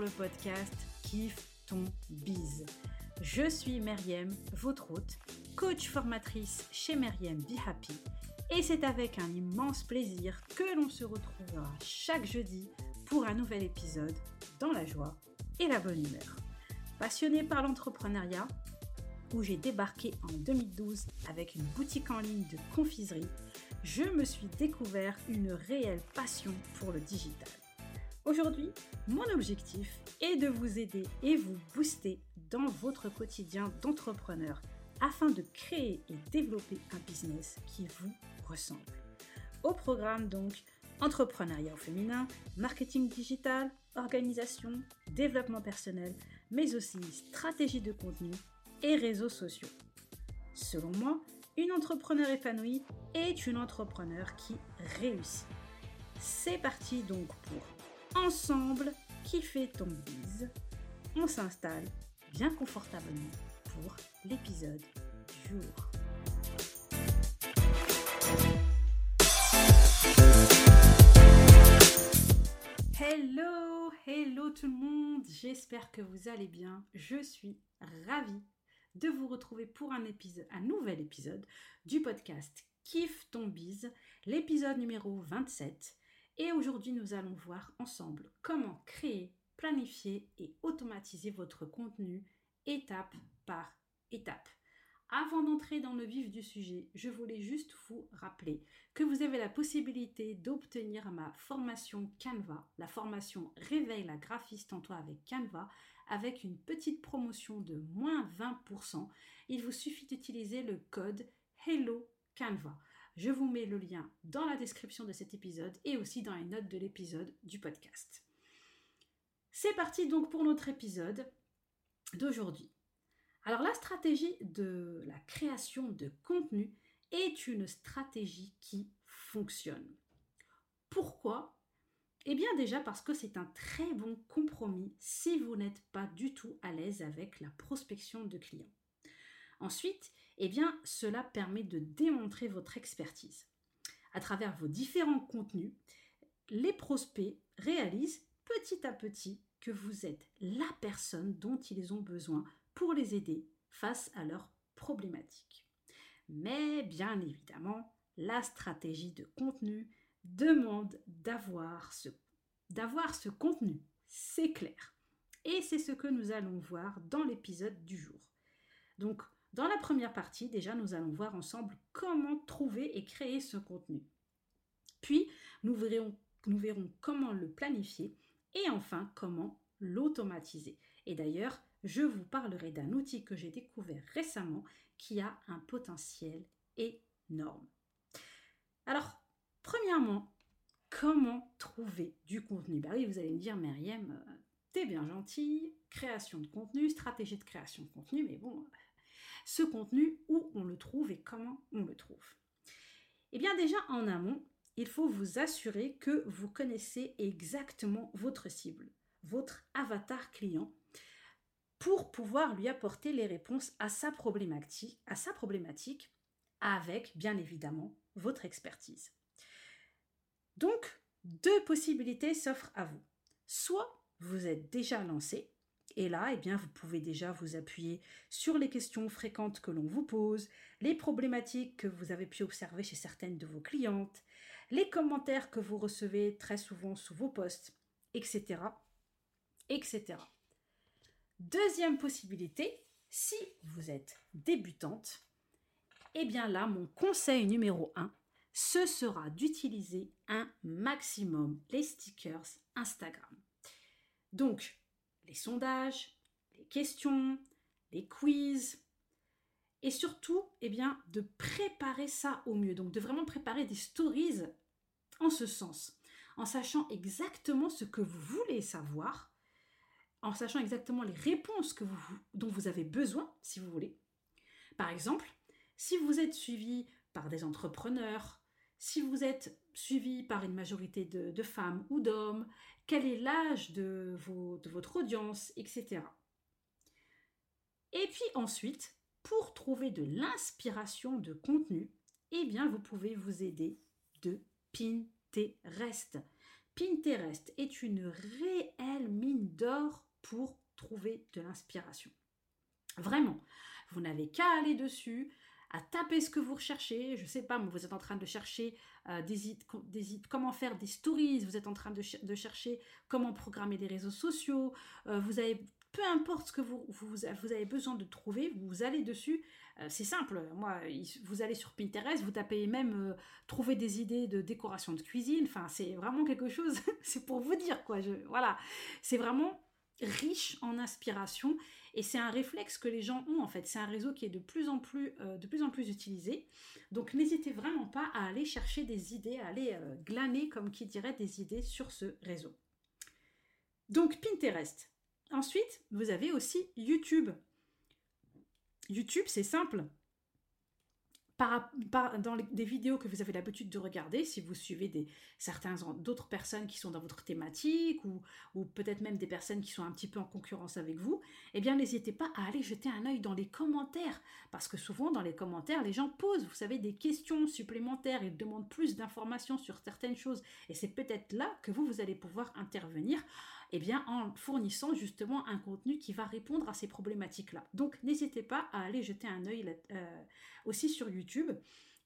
le podcast Kiffe ton bise. Je suis Meriem, votre hôte, coach formatrice chez Meriem Be Happy. Et c'est avec un immense plaisir que l'on se retrouvera chaque jeudi pour un nouvel épisode dans la joie et la bonne humeur. Passionnée par l'entrepreneuriat, où j'ai débarqué en 2012 avec une boutique en ligne de confiserie, je me suis découvert une réelle passion pour le digital. Aujourd'hui, mon objectif est de vous aider et vous booster dans votre quotidien d'entrepreneur afin de créer et développer un business qui vous ressemble. Au programme donc entrepreneuriat au féminin, marketing digital, organisation, développement personnel, mais aussi stratégie de contenu et réseaux sociaux. Selon moi, une entrepreneur épanouie est une entrepreneur qui réussit. C'est parti donc pour Ensemble, kiffer ton bise. On s'installe bien confortablement pour l'épisode du jour. Hello, hello tout le monde, j'espère que vous allez bien. Je suis ravie de vous retrouver pour un nouvel épisode du podcast Kiffe ton bise, l'épisode numéro 27 et aujourd'hui, nous allons voir ensemble comment créer, planifier et automatiser votre contenu étape par étape. Avant d'entrer dans le vif du sujet, je voulais juste vous rappeler que vous avez la possibilité d'obtenir ma formation Canva, la formation Réveille la graphiste en toi avec Canva, avec une petite promotion de moins 20%. Il vous suffit d'utiliser le code Hello Canva. Je vous mets le lien dans la description de cet épisode et aussi dans les notes de l'épisode du podcast. C'est parti donc pour notre épisode d'aujourd'hui. Alors la stratégie de la création de contenu est une stratégie qui fonctionne. Pourquoi? Eh bien déjà parce que c'est un très bon compromis si vous n'êtes pas du tout à l'aise avec la prospection de clients. Ensuite, eh bien, cela permet de démontrer votre expertise. À travers vos différents contenus, les prospects réalisent petit à petit que vous êtes la personne dont ils ont besoin pour les aider face à leurs problématiques. Mais bien évidemment, la stratégie de contenu demande d'avoir ce, ce contenu, c'est clair. Et c'est ce que nous allons voir dans l'épisode du jour. Donc, dans la première partie, déjà, nous allons voir ensemble comment trouver et créer ce contenu. Puis, nous verrons, comment le planifier et enfin comment l'automatiser. Et d'ailleurs, je vous parlerai d'un outil que j'ai découvert récemment qui a un potentiel énorme. Alors, premièrement, comment trouver du contenu? Bah oui, vous allez me dire, Myriam, euh, t'es bien gentil, création de contenu, stratégie de création de contenu, mais bon, ce contenu, où on le trouve et comment on le trouve. Eh bien déjà en amont, il faut vous assurer que vous connaissez exactement votre cible, votre avatar client, pour pouvoir lui apporter les réponses à sa problématique, à sa problématique avec bien évidemment votre expertise. Donc, deux possibilités s'offrent à vous. Soit vous êtes déjà lancé et là, eh bien, vous pouvez déjà vous appuyer sur les questions fréquentes que l'on vous pose, les problématiques que vous avez pu observer chez certaines de vos clientes, les commentaires que vous recevez très souvent sous vos posts, etc. etc. Deuxième possibilité, si vous êtes débutante, eh bien là, mon conseil numéro 1, ce sera d'utiliser un maximum les stickers Instagram. Donc, les sondages, les questions, les quiz, et surtout, eh bien, de préparer ça au mieux. Donc, de vraiment préparer des stories en ce sens, en sachant exactement ce que vous voulez savoir, en sachant exactement les réponses que vous, dont vous avez besoin, si vous voulez. Par exemple, si vous êtes suivi par des entrepreneurs, si vous êtes suivi par une majorité de, femmes ou d'hommes, quel est l'âge de, votre audience, etc. Et puis ensuite, pour trouver de l'inspiration de contenu, eh bien, vous pouvez vous aider de Pinterest. Pinterest est une réelle mine d'or pour trouver de l'inspiration. Vraiment, vous n'avez qu'à aller dessus, à taper ce que vous recherchez. Je sais pas, vous êtes en train de chercher euh, des, comment faire des stories, vous êtes en train de, chercher comment programmer des réseaux sociaux, euh, vous avez peu importe ce que vous, vous, avez besoin de trouver, vous allez dessus. Euh, c'est simple, moi, vous allez sur Pinterest, vous tapez même trouver des idées de décoration de cuisine. Enfin, c'est vraiment quelque chose, c'est pour vous dire quoi. Je, voilà, c'est vraiment riche en inspiration et c'est un réflexe que les gens ont en fait. C'est un réseau qui est de plus en plus, euh, utilisé. Donc n'hésitez vraiment pas à aller chercher des idées, à aller euh, glaner, comme qui dirait, des idées sur ce réseau. Donc Pinterest. Ensuite, vous avez aussi YouTube. YouTube, c'est simple dans des vidéos que vous avez l'habitude de regarder, si vous suivez des, certains d'autres personnes qui sont dans votre thématique ou, peut-être même des personnes qui sont un petit peu en concurrence avec vous, eh bien n'hésitez pas à aller jeter un œil dans les commentaires. Parce que souvent dans les commentaires les gens posent, vous savez, des questions supplémentaires, ils demandent plus d'informations sur certaines choses. Et c'est peut-être là que vous vous allez pouvoir intervenir eh bien, en fournissant justement un contenu qui va répondre à ces problématiques-là. Donc, n'hésitez pas à aller jeter un œil euh, aussi sur YouTube.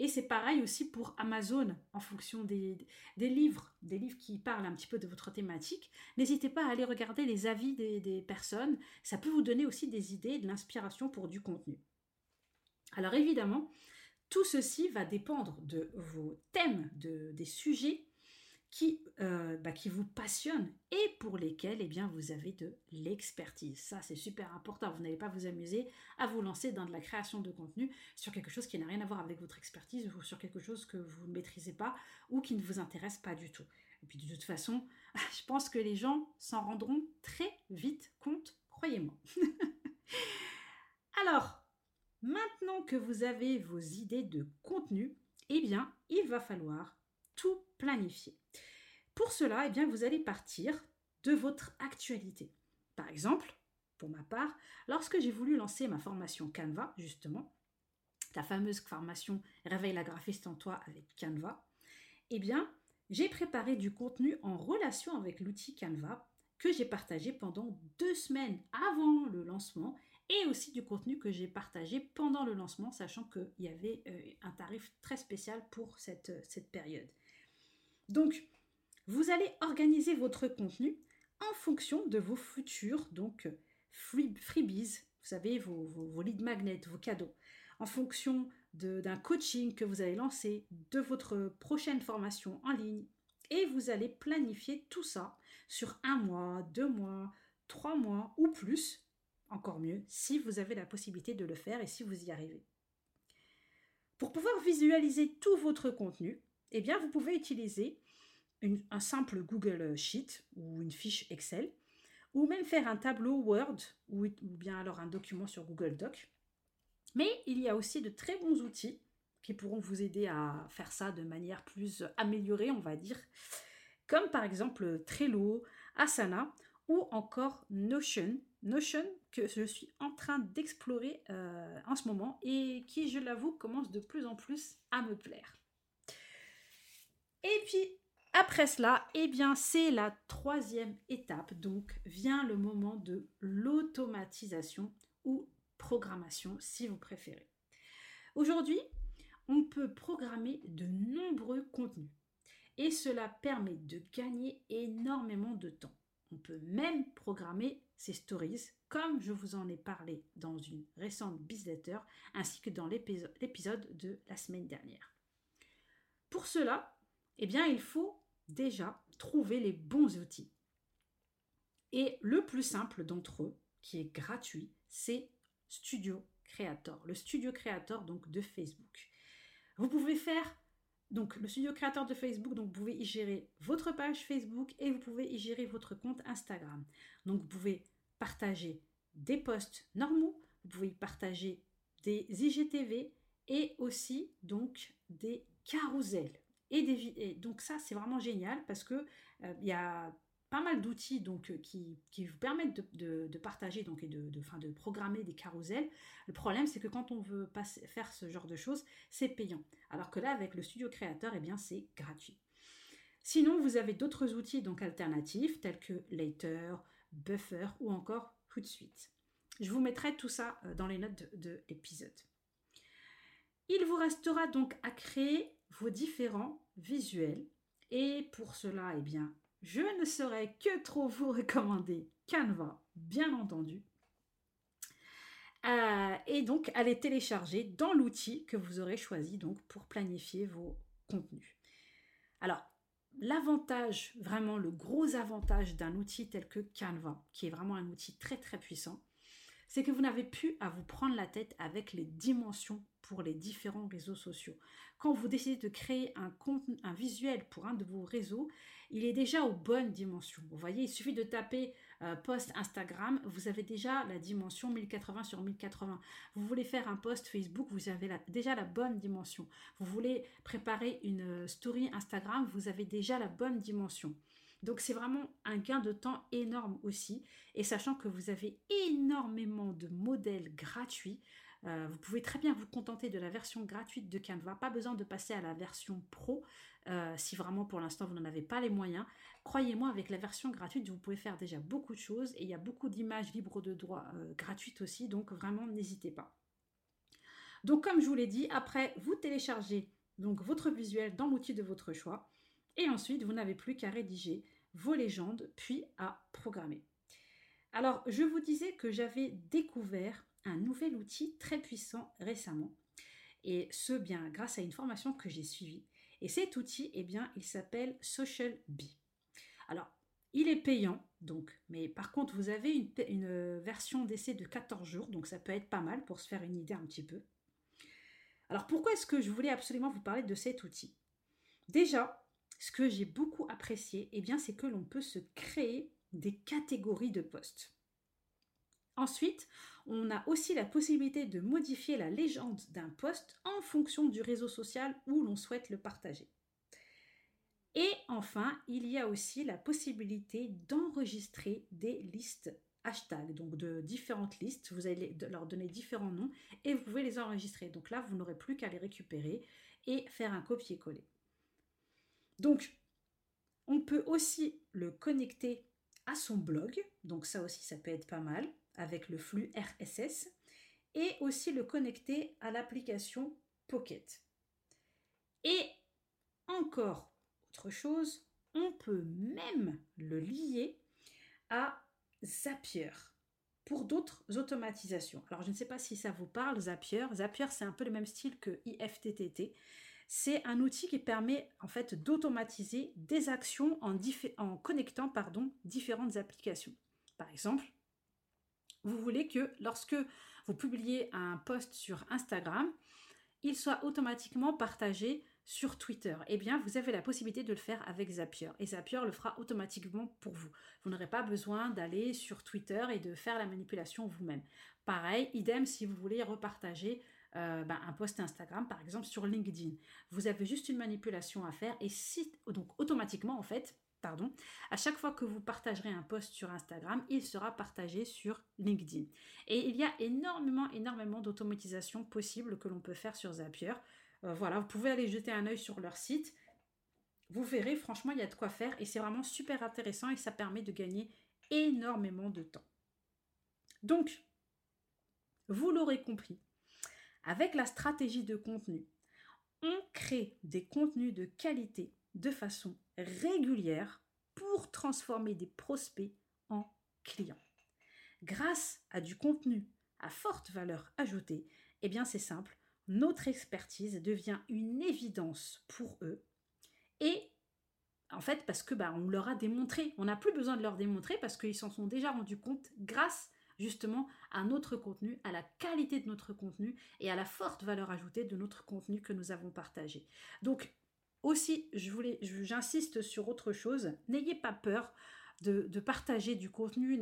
Et c'est pareil aussi pour Amazon, en fonction des, livres, des livres qui parlent un petit peu de votre thématique. N'hésitez pas à aller regarder les avis des, personnes. Ça peut vous donner aussi des idées, de l'inspiration pour du contenu. Alors évidemment, tout ceci va dépendre de vos thèmes, de, des sujets qui, euh, bah, qui vous passionnent et pour lesquels eh bien, vous avez de l'expertise. Ça, c'est super important. Vous n'allez pas vous amuser à vous lancer dans de la création de contenu sur quelque chose qui n'a rien à voir avec votre expertise ou sur quelque chose que vous ne maîtrisez pas ou qui ne vous intéresse pas du tout. Et puis de toute façon, je pense que les gens s'en rendront très vite compte, croyez-moi. Alors, maintenant que vous avez vos idées de contenu, eh bien, il va falloir tout planifier. Pour cela, eh bien, vous allez partir de votre actualité. Par exemple, pour ma part, lorsque j'ai voulu lancer ma formation Canva, justement, la fameuse formation Réveille la graphiste en toi avec Canva, eh bien, j'ai préparé du contenu en relation avec l'outil Canva que j'ai partagé pendant deux semaines avant le lancement et aussi du contenu que j'ai partagé pendant le lancement, sachant qu'il y avait euh, un tarif très spécial pour cette, cette période. Donc, vous allez organiser votre contenu en fonction de vos futurs donc freebies, vous savez, vos, vos, lead magnets, vos cadeaux, en fonction d'un coaching que vous allez lancer, de votre prochaine formation en ligne, et vous allez planifier tout ça sur un mois, deux mois, trois mois ou plus, encore mieux, si vous avez la possibilité de le faire et si vous y arrivez. Pour pouvoir visualiser tout votre contenu, eh bien, vous pouvez utiliser un simple Google Sheet ou une fiche Excel, ou même faire un tableau Word ou, bien alors un document sur Google Doc. Mais il y a aussi de très bons outils qui pourront vous aider à faire ça de manière plus améliorée, on va dire, comme par exemple Trello, Asana ou encore Notion. Notion que je suis en train d'explorer euh, en ce moment et qui, je l'avoue, commence de plus en plus à me plaire. Et puis, après cela, eh bien, c'est la troisième étape. Donc, vient le moment de l'automatisation ou programmation, si vous préférez. Aujourd'hui, on peut programmer de nombreux contenus et cela permet de gagner énormément de temps. On peut même programmer ces stories comme je vous en ai parlé dans une récente letter ainsi que dans l'épisode de la semaine dernière. Pour cela, eh bien, il faut déjà trouver les bons outils. Et le plus simple d'entre eux, qui est gratuit, c'est Studio Creator, le Studio Creator donc de Facebook. Vous pouvez faire donc le Studio Creator de Facebook, donc vous pouvez y gérer votre page Facebook et vous pouvez y gérer votre compte Instagram. Donc vous pouvez partager des posts normaux, vous pouvez y partager des IGTV et aussi donc des carousels. Et, donc ça, c'est vraiment génial parce que euh, il y a pas mal d'outils donc euh, qui, vous permettent de, partager donc et de, de programmer des carousels. Le problème, c'est que quand on veut passer, faire ce genre de choses, c'est payant. Alors que là, avec le studio créateur, eh bien, c'est gratuit. Sinon, vous avez d'autres outils donc alternatifs tels que Later, Buffer ou encore Hootsuite. Je vous mettrai tout ça euh, dans les notes de, l'épisode. Il vous restera donc à créer différents visuels. Et pour cela, eh bien, je ne saurais que trop vous recommander Canva, bien entendu. Euh, et donc, allez télécharger dans l'outil que vous aurez choisi donc pour planifier vos contenus. Alors, l'avantage, vraiment le gros avantage d'un outil tel que Canva, qui est vraiment un outil très très puissant, c'est que vous n'avez plus à vous prendre la tête avec les dimensions pour les différents réseaux sociaux. Quand vous décidez de créer un, visuel pour un de vos réseaux, il est déjà aux bonnes dimensions. Vous voyez, il suffit de taper euh, post Instagram, vous avez déjà la dimension 1080 sur 1080. Vous voulez faire un post Facebook, vous avez déjà la bonne dimension. Vous voulez préparer une euh, story Instagram, vous avez déjà la bonne dimension. Donc c'est vraiment un gain de temps énorme aussi. Et sachant que vous avez énormément de modèles gratuits, euh, vous pouvez très bien vous contenter de la version gratuite de Canva. Pas besoin de passer à la version pro euh, si vraiment pour l'instant vous n'en avez pas les moyens. Croyez-moi, avec la version gratuite, vous pouvez faire déjà beaucoup de choses et il y a beaucoup d'images libres de droit euh, gratuites aussi. Donc vraiment, n'hésitez pas. Donc comme je vous l'ai dit, après vous téléchargez donc votre visuel dans l'outil de votre choix et ensuite vous n'avez plus qu'à rédiger vos légendes puis à programmer. Alors je vous disais que j'avais découvert un nouvel outil très puissant récemment. Et ce, bien grâce à une formation que j'ai suivie. Et cet outil, eh bien, il s'appelle Social Bee. Alors, il est payant, donc, mais par contre, vous avez une, une version d'essai de 14 jours, donc ça peut être pas mal pour se faire une idée un petit peu. Alors, pourquoi est-ce que je voulais absolument vous parler de cet outil? Déjà, ce que j'ai beaucoup apprécié, eh bien, c'est que l'on peut se créer des catégories de postes. Ensuite, on a aussi la possibilité de modifier la légende d'un poste en fonction du réseau social où l'on souhaite le partager. Et enfin, il y a aussi la possibilité d'enregistrer des listes hashtags, donc de différentes listes. Vous allez leur donner différents noms et vous pouvez les enregistrer. Donc là, vous n'aurez plus qu'à les récupérer et faire un copier-coller. Donc, on peut aussi le connecter à son blog. Donc ça aussi, ça peut être pas mal avec le flux RSS et aussi le connecter à l'application Pocket. Et encore autre chose, on peut même le lier à Zapier pour d'autres automatisations. Alors je ne sais pas si ça vous parle, Zapier. Zapier, c'est un peu le même style que IFTTT. C'est un outil qui permet en fait d'automatiser des actions en, connectant différentes applications. Par exemple, vous voulez que lorsque vous publiez un post sur Instagram, il soit automatiquement partagé sur Twitter. Eh bien, vous avez la possibilité de le faire avec Zapier. Et Zapier le fera automatiquement pour vous. Vous n'aurez pas besoin d'aller sur Twitter et de faire la manipulation vous-même. Pareil, idem si vous voulez repartager euh, ben, un post Instagram, par exemple sur LinkedIn. Vous avez juste une manipulation à faire et si, donc automatiquement, en fait, pardon, à chaque fois que vous partagerez un post sur Instagram, il sera partagé sur LinkedIn. Et il y a énormément, énormément d'automatisation possibles que l'on peut faire sur Zapier. Euh, voilà, vous pouvez aller jeter un œil sur leur site. Vous verrez, franchement, il y a de quoi faire et c'est vraiment super intéressant et ça permet de gagner énormément de temps. Donc, vous l'aurez compris, avec la stratégie de contenu, on crée des contenus de qualité de façon régulière pour transformer des prospects en clients. Grâce à du contenu à forte valeur ajoutée, eh bien c'est simple, notre expertise devient une évidence pour eux. Et en fait parce que bah, on leur a démontré, on n'a plus besoin de leur démontrer parce qu'ils s'en sont déjà rendus compte grâce justement à notre contenu, à la qualité de notre contenu et à la forte valeur ajoutée de notre contenu que nous avons partagé. Donc aussi, je voulais, j'insiste sur autre chose. N'ayez pas peur de, partager du contenu.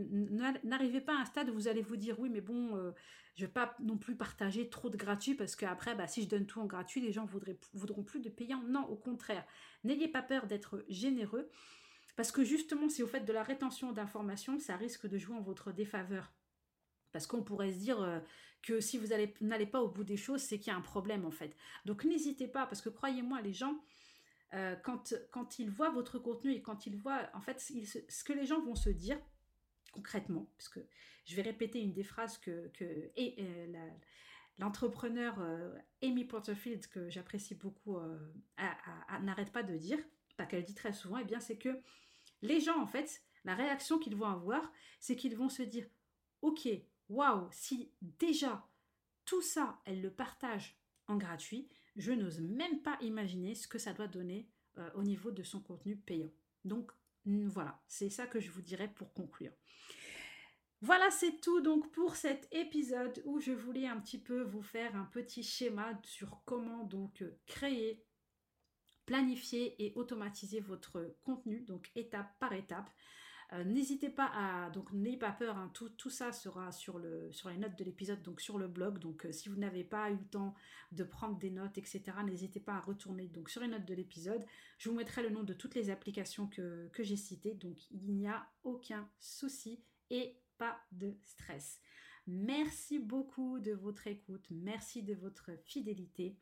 N'arrivez pas à un stade où vous allez vous dire oui, mais bon, euh, je ne vais pas non plus partager trop de gratuit parce qu'après, bah, si je donne tout en gratuit, les gens voudraient, voudront plus de payant. Non, au contraire. N'ayez pas peur d'être généreux parce que justement, si vous faites de la rétention d'informations, ça risque de jouer en votre défaveur. Parce qu'on pourrait se dire euh, que si vous n'allez pas au bout des choses, c'est qu'il y a un problème en fait. Donc n'hésitez pas, parce que croyez-moi, les gens, quand, quand ils voient votre contenu et quand ils voient, en fait, ce que les gens vont se dire concrètement, parce que je vais répéter une des phrases que, et, l'entrepreneur Amy Porterfield, que j'apprécie beaucoup, n'arrête pas de dire, pas qu'elle dit très souvent, et eh bien c'est que les gens, en fait, la réaction qu'ils vont avoir, c'est qu'ils vont se dire, ok, waouh, si déjà tout ça, elle le partage en gratuit, je n'ose même pas imaginer ce que ça doit donner euh, au niveau de son contenu payant. Donc voilà, c'est ça que je vous dirais pour conclure. Voilà, c'est tout donc pour cet épisode où je voulais un petit peu vous faire un petit schéma sur comment donc euh, créer, planifier et automatiser votre contenu, donc étape par étape. Euh, n'hésitez pas à, donc n'ayez pas peur, hein, tout, tout, ça sera sur, le, sur les notes de l'épisode, donc sur le blog. Donc euh, si vous n'avez pas eu le temps de prendre des notes, etc., n'hésitez pas à retourner donc sur les notes de l'épisode. Je vous mettrai le nom de toutes les applications que, que j'ai citées, donc il n'y a aucun souci et pas de stress. Merci beaucoup de votre écoute, merci de votre fidélité.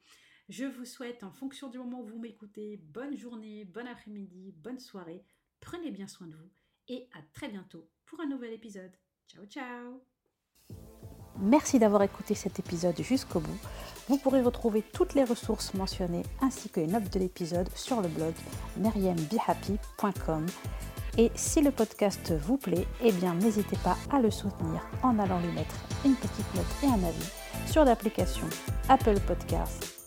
Je vous souhaite, en fonction du moment où vous m'écoutez, bonne journée, bon après-midi, bonne soirée. Prenez bien soin de vous et à très bientôt pour un nouvel épisode. Ciao ciao Merci d'avoir écouté cet épisode jusqu'au bout. Vous pourrez retrouver toutes les ressources mentionnées ainsi que les notes de l'épisode sur le blog meriembehappy.com. Et si le podcast vous plaît, eh bien n'hésitez pas à le soutenir en allant lui mettre une petite note et un avis sur l'application Apple Podcasts